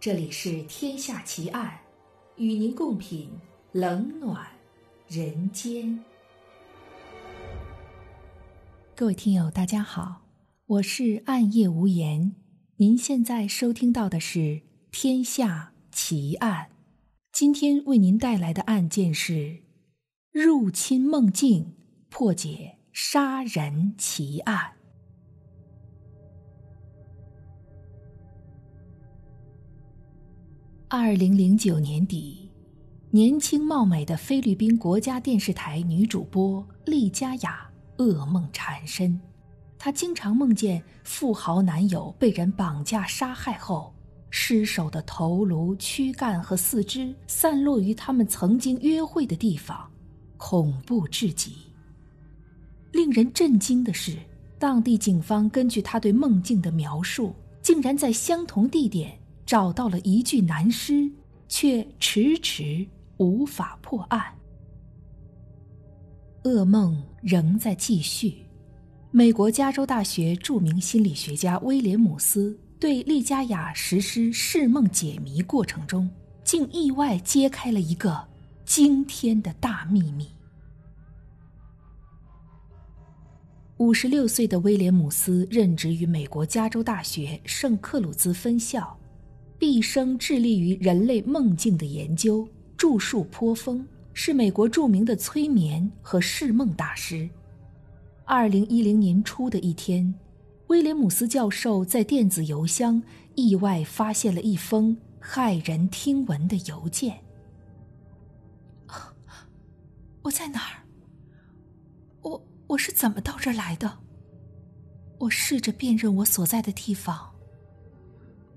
这里是《天下奇案》，与您共品冷暖人间。各位听友，大家好，我是暗夜无言。您现在收听到的是《天下奇案》，今天为您带来的案件是入侵梦境，破解杀人奇案。二零零九年底，年轻貌美的菲律宾国家电视台女主播丽佳雅噩梦缠身。她经常梦见富豪男友被人绑架杀害后，尸首的头颅、躯干和四肢散落于他们曾经约会的地方，恐怖至极。令人震惊的是，当地警方根据她对梦境的描述，竟然在相同地点。找到了一具男尸，却迟迟无法破案。噩梦仍在继续。美国加州大学著名心理学家威廉姆斯对利佳雅实施释梦解谜过程中，竟意外揭开了一个惊天的大秘密。五十六岁的威廉姆斯任职于美国加州大学圣克鲁兹分校。毕生致力于人类梦境的研究，著述颇丰，是美国著名的催眠和释梦大师。二零一零年初的一天，威廉姆斯教授在电子邮箱意外发现了一封骇人听闻的邮件。我在哪儿？我我是怎么到这儿来的？我试着辨认我所在的地方。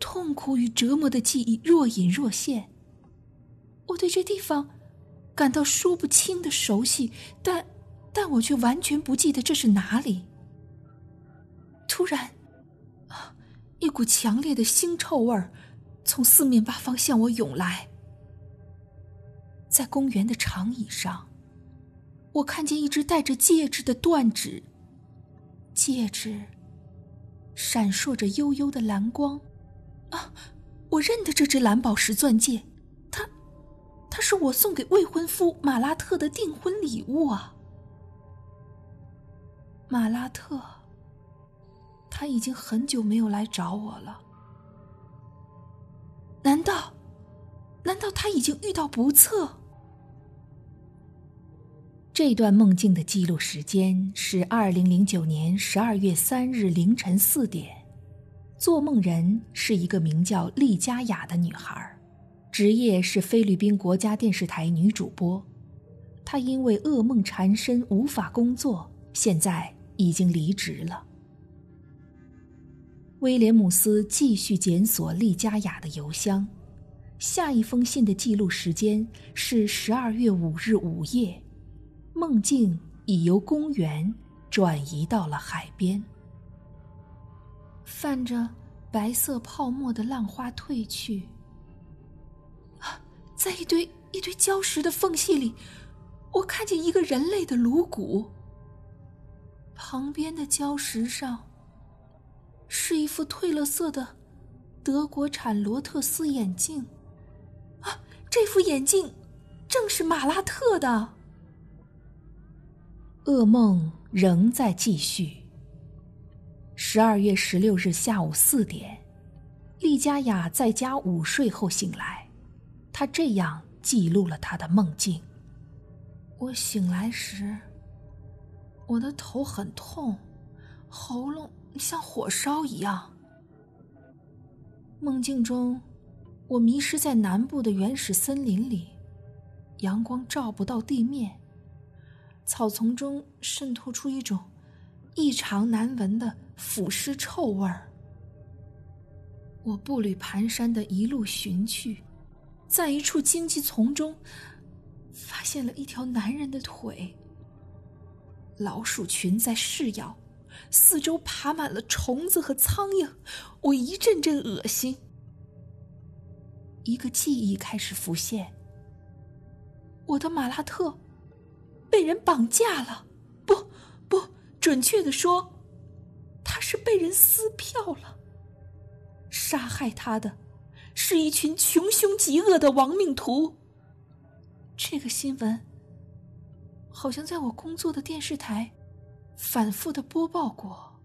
痛苦与折磨的记忆若隐若现，我对这地方感到说不清的熟悉，但但我却完全不记得这是哪里。突然，一股强烈的腥臭味儿从四面八方向我涌来。在公园的长椅上，我看见一只戴着戒指的断指，戒指闪烁着幽幽的蓝光。啊，我认得这只蓝宝石钻戒，它，它是我送给未婚夫马拉特的订婚礼物啊。马拉特，他已经很久没有来找我了。难道，难道他已经遇到不测？这段梦境的记录时间是二零零九年十二月三日凌晨四点。做梦人是一个名叫丽佳雅的女孩，职业是菲律宾国家电视台女主播。她因为噩梦缠身无法工作，现在已经离职了。威廉姆斯继续检索丽佳雅的邮箱，下一封信的记录时间是十二月五日午夜，梦境已由公园转移到了海边。泛着白色泡沫的浪花褪去，啊，在一堆一堆礁石的缝隙里，我看见一个人类的颅骨。旁边的礁石上，是一副褪了色的德国产罗特斯眼镜，啊，这副眼镜正是马拉特的。噩梦仍在继续。十二月十六日下午四点，丽佳雅在家午睡后醒来，她这样记录了她的梦境：我醒来时，我的头很痛，喉咙像火烧一样。梦境中，我迷失在南部的原始森林里，阳光照不到地面，草丛中渗透出一种异常难闻的。腐尸臭味儿。我步履蹒跚的一路寻去，在一处荆棘丛中，发现了一条男人的腿。老鼠群在噬咬，四周爬满了虫子和苍蝇，我一阵阵恶心。一个记忆开始浮现：我的马拉特被人绑架了，不，不准确的说。是被人撕票了，杀害他的，是一群穷凶极恶的亡命徒。这个新闻好像在我工作的电视台反复的播报过。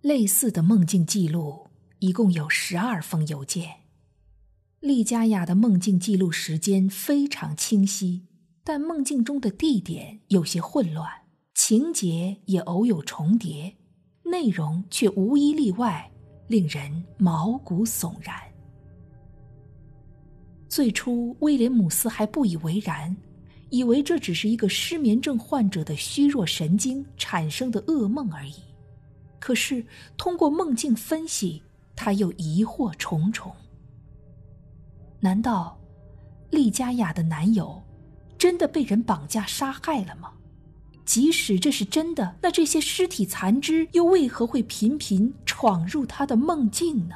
类似的梦境记录一共有十二封邮件。利佳雅的梦境记录时间非常清晰，但梦境中的地点有些混乱，情节也偶有重叠，内容却无一例外令人毛骨悚然。最初，威廉姆斯还不以为然，以为这只是一个失眠症患者的虚弱神经产生的噩梦而已。可是，通过梦境分析，他又疑惑重重。难道，利佳雅的男友真的被人绑架杀害了吗？即使这是真的，那这些尸体残肢又为何会频频闯入他的梦境呢？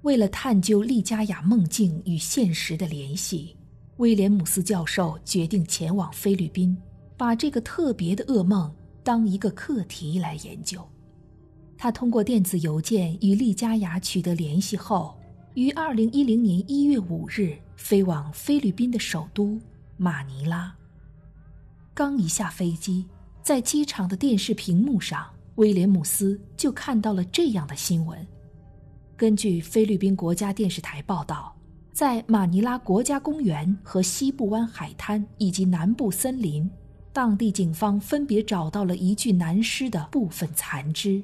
为了探究利加雅梦境与现实的联系，威廉姆斯教授决定前往菲律宾，把这个特别的噩梦当一个课题来研究。他通过电子邮件与利加雅取得联系后。于二零一零年一月五日飞往菲律宾的首都马尼拉。刚一下飞机，在机场的电视屏幕上，威廉姆斯就看到了这样的新闻。根据菲律宾国家电视台报道，在马尼拉国家公园和西部湾海滩以及南部森林，当地警方分别找到了一具男尸的部分残肢，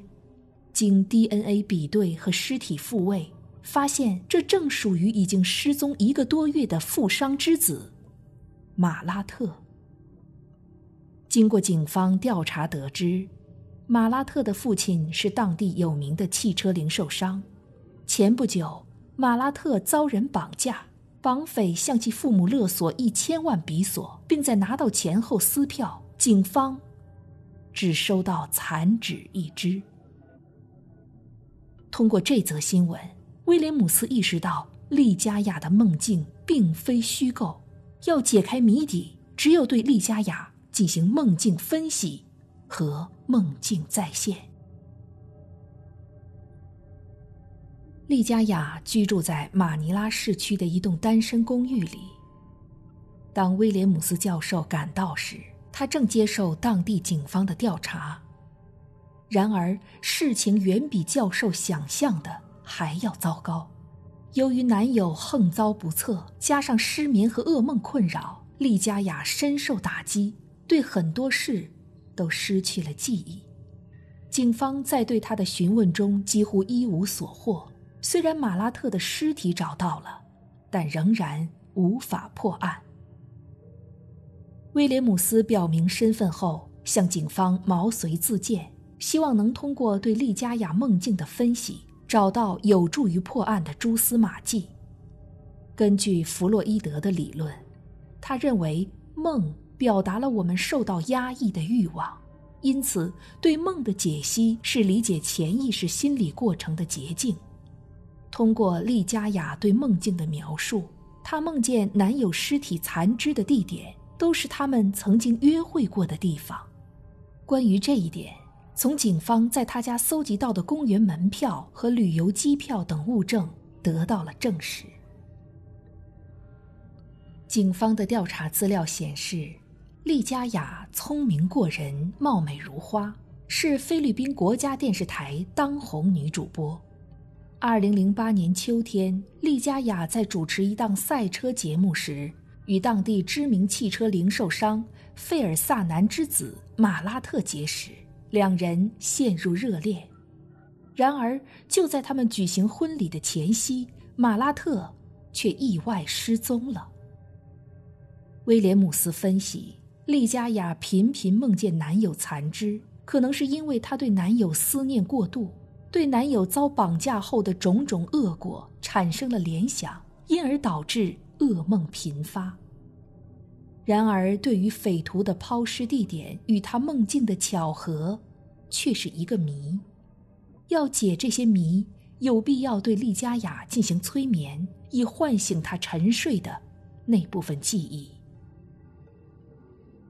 经 DNA 比对和尸体复位。发现这正属于已经失踪一个多月的富商之子，马拉特。经过警方调查得知，马拉特的父亲是当地有名的汽车零售商。前不久，马拉特遭人绑架，绑匪向其父母勒索一千万比索，并在拿到钱后撕票。警方只收到残纸一只。通过这则新闻。威廉姆斯意识到，利佳雅的梦境并非虚构。要解开谜底，只有对利佳雅进行梦境分析和梦境再现。利佳雅居住在马尼拉市区的一栋单身公寓里。当威廉姆斯教授赶到时，他正接受当地警方的调查。然而，事情远比教授想象的。还要糟糕，由于男友横遭不测，加上失眠和噩梦困扰，利佳雅深受打击，对很多事都失去了记忆。警方在对他的询问中几乎一无所获。虽然马拉特的尸体找到了，但仍然无法破案。威廉姆斯表明身份后，向警方毛遂自荐，希望能通过对利佳雅梦境的分析。找到有助于破案的蛛丝马迹。根据弗洛伊德的理论，他认为梦表达了我们受到压抑的欲望，因此对梦的解析是理解潜意识心理过程的捷径。通过利佳雅对梦境的描述，她梦见男友尸体残肢的地点都是他们曾经约会过的地方。关于这一点。从警方在他家搜集到的公园门票和旅游机票等物证得到了证实。警方的调查资料显示，利佳雅聪明过人，貌美如花，是菲律宾国家电视台当红女主播。二零零八年秋天，利佳雅在主持一档赛车节目时，与当地知名汽车零售商费尔萨南之子马拉特结识。两人陷入热恋，然而就在他们举行婚礼的前夕，马拉特却意外失踪了。威廉姆斯分析，丽佳雅频频梦见男友残肢，可能是因为她对男友思念过度，对男友遭绑架后的种种恶果产生了联想，因而导致噩梦频发。然而，对于匪徒的抛尸地点与他梦境的巧合，却是一个谜。要解这些谜，有必要对丽佳雅进行催眠，以唤醒她沉睡的那部分记忆。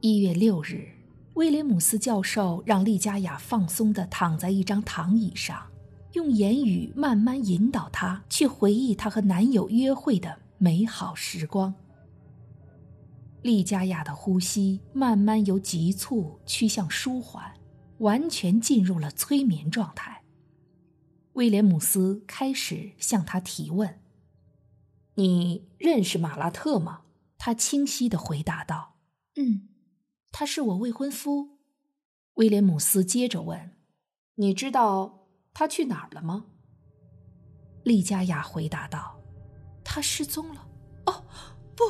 一月六日，威廉姆斯教授让丽佳雅放松地躺在一张躺椅上，用言语慢慢引导她去回忆她和男友约会的美好时光。丽佳雅的呼吸慢慢由急促趋向舒缓，完全进入了催眠状态。威廉姆斯开始向她提问：“你认识马拉特吗？”她清晰地回答道：“嗯。”他是我未婚夫，威廉姆斯接着问：“你知道他去哪儿了吗？”利佳雅回答道：“他失踪了。”“哦，不，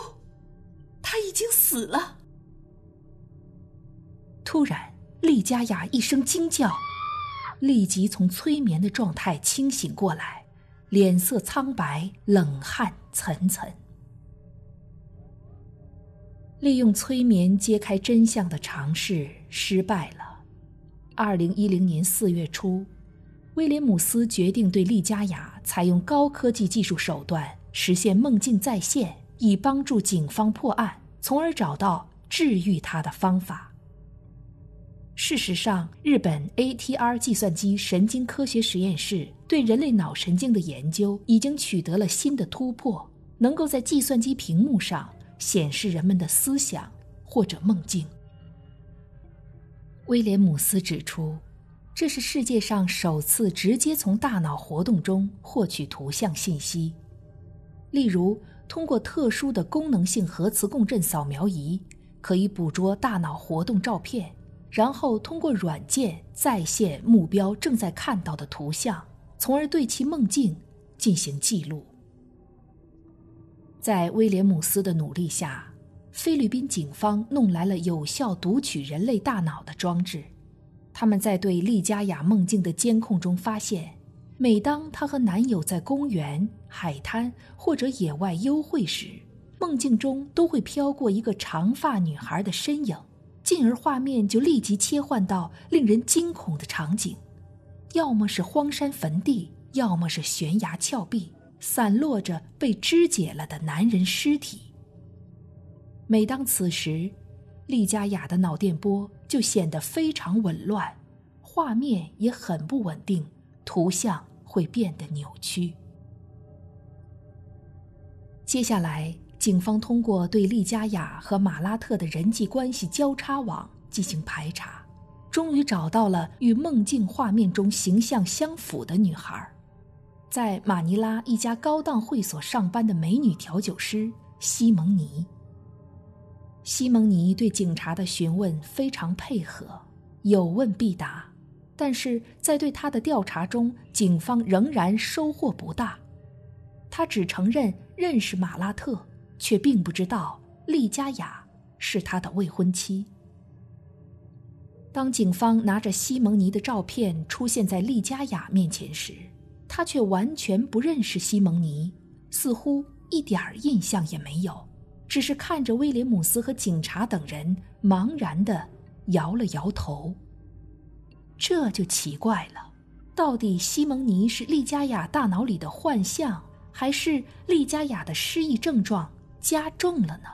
他已经死了。”突然，利佳雅一声惊叫，立即从催眠的状态清醒过来，脸色苍白，冷汗涔涔。利用催眠揭开真相的尝试失败了。二零一零年四月初，威廉姆斯决定对利佳雅采用高科技技术手段实现梦境再现，以帮助警方破案，从而找到治愈她的方法。事实上，日本 ATR 计算机神经科学实验室对人类脑神经的研究已经取得了新的突破，能够在计算机屏幕上。显示人们的思想或者梦境。威廉姆斯指出，这是世界上首次直接从大脑活动中获取图像信息。例如，通过特殊的功能性核磁共振扫描仪，可以捕捉大脑活动照片，然后通过软件再现目标正在看到的图像，从而对其梦境进行记录。在威廉姆斯的努力下，菲律宾警方弄来了有效读取人类大脑的装置。他们在对利佳雅梦境的监控中发现，每当她和男友在公园、海滩或者野外幽会时，梦境中都会飘过一个长发女孩的身影，进而画面就立即切换到令人惊恐的场景，要么是荒山坟地，要么是悬崖峭壁。散落着被肢解了的男人尸体。每当此时，利佳雅的脑电波就显得非常紊乱，画面也很不稳定，图像会变得扭曲。接下来，警方通过对利佳雅和马拉特的人际关系交叉网进行排查，终于找到了与梦境画面中形象相符的女孩。在马尼拉一家高档会所上班的美女调酒师西蒙尼。西蒙尼对警察的询问非常配合，有问必答，但是在对他的调查中，警方仍然收获不大。他只承认认识马拉特，却并不知道利佳雅是他的未婚妻。当警方拿着西蒙尼的照片出现在利佳雅面前时，他却完全不认识西蒙尼，似乎一点儿印象也没有，只是看着威廉姆斯和警察等人，茫然地摇了摇头。这就奇怪了，到底西蒙尼是利佳雅大脑里的幻象，还是利佳雅的失忆症状加重了呢？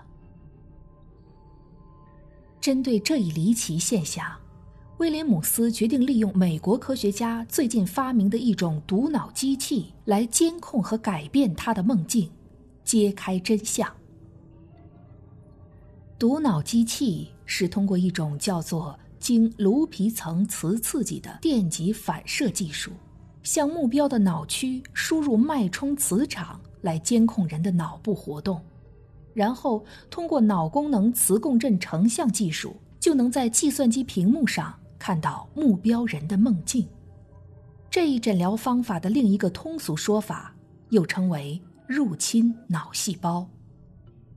针对这一离奇现象。威廉姆斯决定利用美国科学家最近发明的一种读脑机器来监控和改变他的梦境，揭开真相。读脑机器是通过一种叫做经颅皮层磁刺激的电极反射技术，向目标的脑区输入脉冲磁场来监控人的脑部活动，然后通过脑功能磁共振成像技术，就能在计算机屏幕上。看到目标人的梦境，这一诊疗方法的另一个通俗说法又称为入侵脑细胞。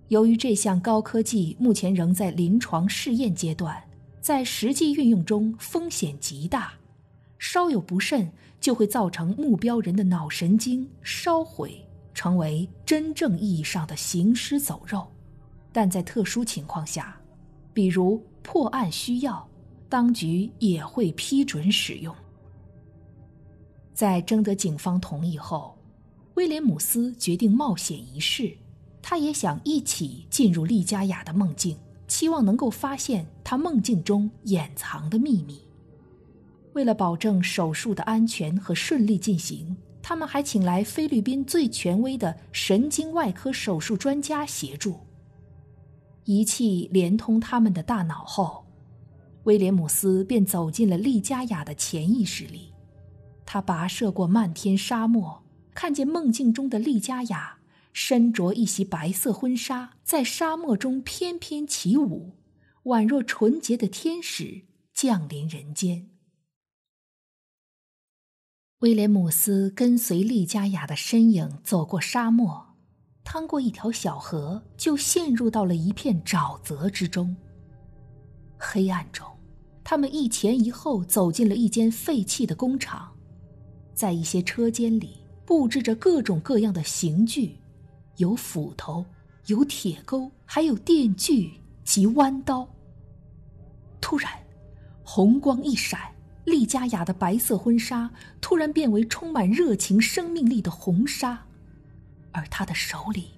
由于这项高科技目前仍在临床试验阶段，在实际运用中风险极大，稍有不慎就会造成目标人的脑神经烧毁，成为真正意义上的行尸走肉。但在特殊情况下，比如破案需要。当局也会批准使用。在征得警方同意后，威廉姆斯决定冒险一试。他也想一起进入利佳雅的梦境，期望能够发现他梦境中掩藏的秘密。为了保证手术的安全和顺利进行，他们还请来菲律宾最权威的神经外科手术专家协助。仪器连通他们的大脑后，威廉姆斯便走进了利加雅的潜意识里。他跋涉过漫天沙漠，看见梦境中的利加雅身着一袭白色婚纱，在沙漠中翩翩起舞，宛若纯洁的天使降临人间。威廉姆斯跟随利加雅的身影走过沙漠，趟过一条小河，就陷入到了一片沼泽之中。黑暗中，他们一前一后走进了一间废弃的工厂，在一些车间里布置着各种各样的刑具，有斧头，有铁钩，还有电锯及弯刀。突然，红光一闪。利佳雅的白色婚纱突然变为充满热情、生命力的红纱，而她的手里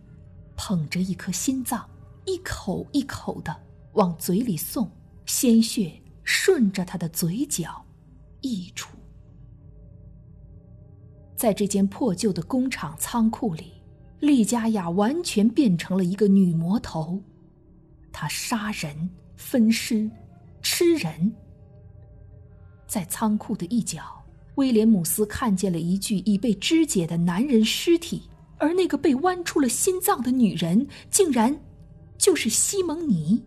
捧着一颗心脏，一口一口的往嘴里送，鲜血顺着他的嘴角溢出。在这间破旧的工厂仓库里，利佳雅完全变成了一个女魔头，她杀人、分尸、吃人。在仓库的一角，威廉姆斯看见了一具已被肢解的男人尸体，而那个被剜出了心脏的女人，竟然就是西蒙尼。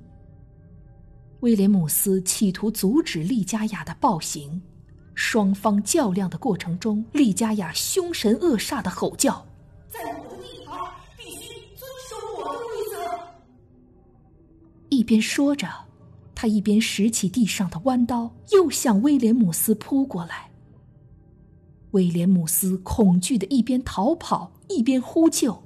威廉姆斯企图阻止利加雅的暴行，双方较量的过程中，利加雅凶神恶煞的吼叫：“在我的地盘，必须遵守我的规则。”一边说着。他一边拾起地上的弯刀，又向威廉姆斯扑过来。威廉姆斯恐惧的一边逃跑，一边呼救。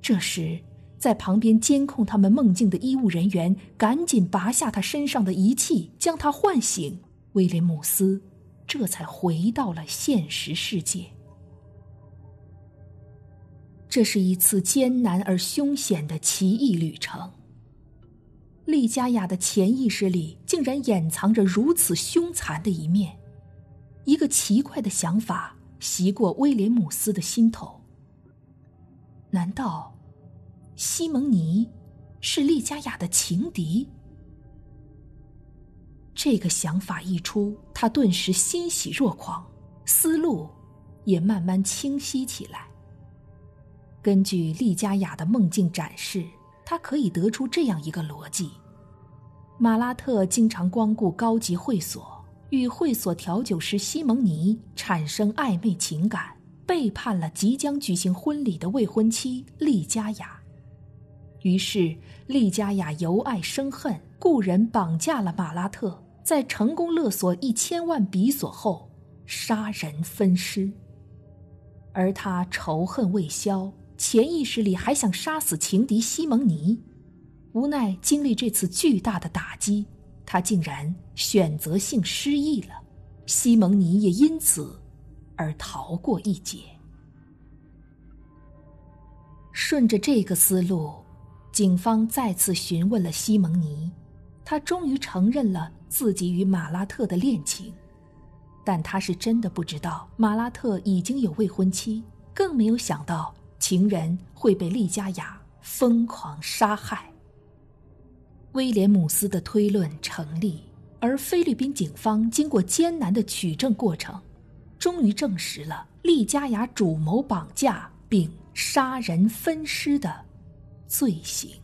这时，在旁边监控他们梦境的医务人员赶紧拔下他身上的仪器，将他唤醒。威廉姆斯这才回到了现实世界。这是一次艰难而凶险的奇异旅程。利加雅的潜意识里竟然掩藏着如此凶残的一面，一个奇怪的想法袭过威廉姆斯的心头。难道西蒙尼是利加雅的情敌？这个想法一出，他顿时欣喜若狂，思路也慢慢清晰起来。根据利加雅的梦境展示。他可以得出这样一个逻辑：马拉特经常光顾高级会所，与会所调酒师西蒙尼产生暧昧情感，背叛了即将举行婚礼的未婚妻利佳雅。于是，利佳雅由爱生恨，雇人绑架了马拉特，在成功勒索一千万比索后，杀人分尸。而他仇恨未消。潜意识里还想杀死情敌西蒙尼，无奈经历这次巨大的打击，他竟然选择性失忆了。西蒙尼也因此而逃过一劫。顺着这个思路，警方再次询问了西蒙尼，他终于承认了自己与马拉特的恋情，但他是真的不知道马拉特已经有未婚妻，更没有想到。情人会被利加雅疯狂杀害。威廉姆斯的推论成立，而菲律宾警方经过艰难的取证过程，终于证实了利加雅主谋绑架并杀人分尸的罪行。